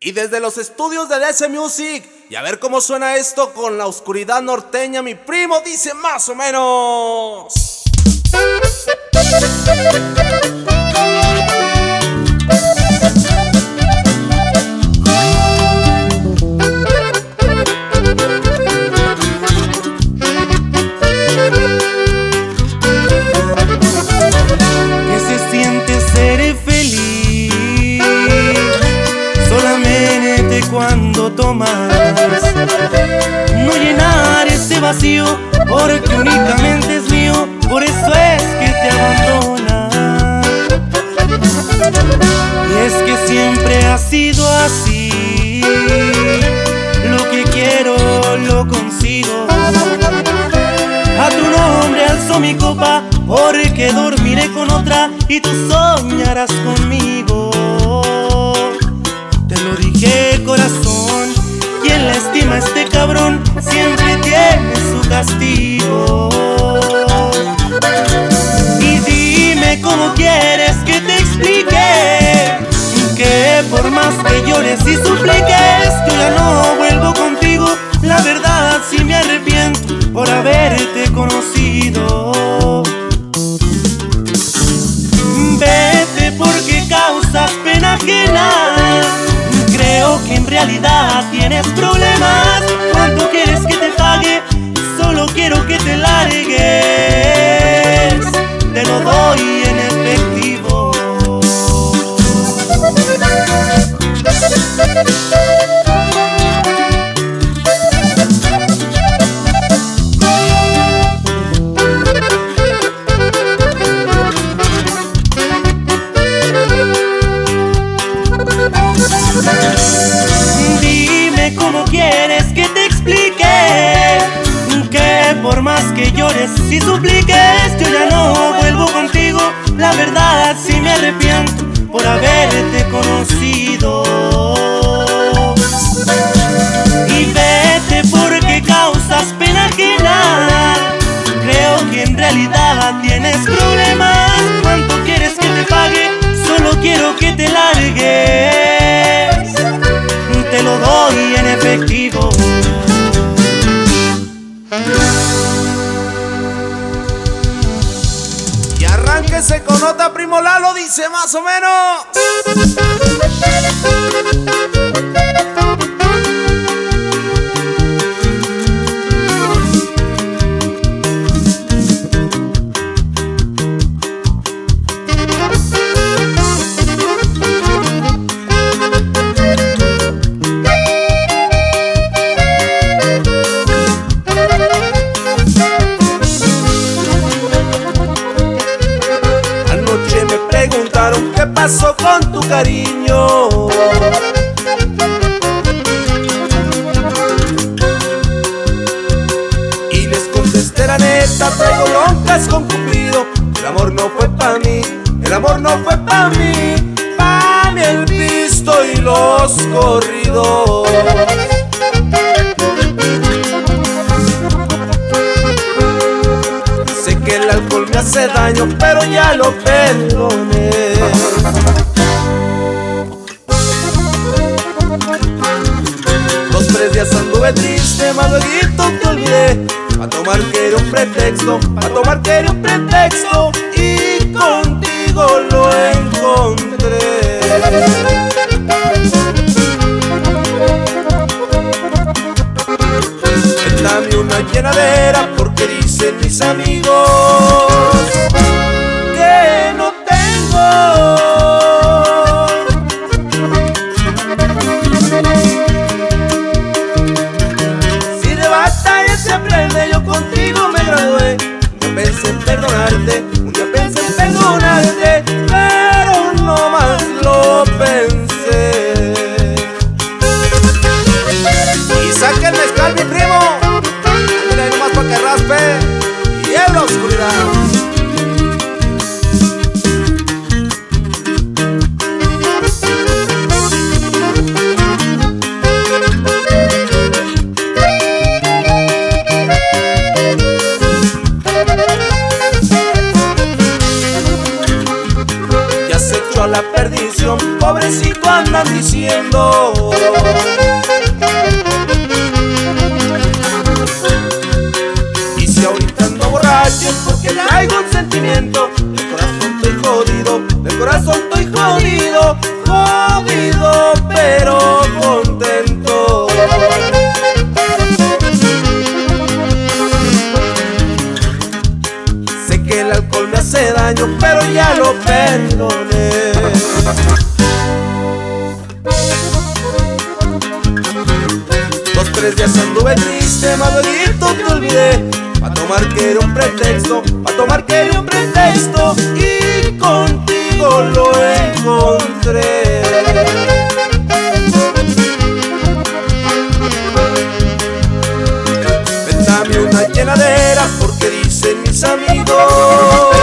Y desde los estudios de DC Music, y a ver cómo suena esto con la oscuridad norteña, mi primo dice más o menos. Porque únicamente es mío por eso es que te abandona. Y es que siempre ha sido así. Lo que quiero lo consigo. A tu nombre alzo mi copa porque dormiré con otra y tú soñarás conmigo. Y dime cómo quieres que te explique que por más que llores y supliques yo ya no vuelvo contigo. La verdad sí me arrepiento por haberte conocido. Vete porque causas pena ajena. Creo que en realidad tienes problemas. Te largues. Te lo doy en efectivo. Dime cómo quieres que te explique Que por más que llores. Y supliques Yo ya no vuelvo contigo. La verdad sí me arrepiento arránquese con otra, primo Lalo dice más o menos. Qué pasó con tu cariño. Y les contesté la neta, traigo broncas con Cupido. El amor no fue pa' mí, el amor no fue pa' mí, pa' mí el visto y los corridos. Hace daño, pero ya lo perdoné. Dos, tres días anduve triste, luego te olvidé. A tomar que era un pretexto, a tomar que era un pretexto. Y contigo lo encontré. Y si ahorita ando borracho es porque traigo un sentimiento. Del corazón estoy jodido, del corazón estoy jodido, jodido, pero contento. Sé que el alcohol me hace daño, pero ya lo perdoné. Tres días anduve triste, más te olvidé. Pa' tomar que era un pretexto, pa' tomar que era un pretexto. Y contigo lo encontré. Dame una llenadera porque dicen mis amigos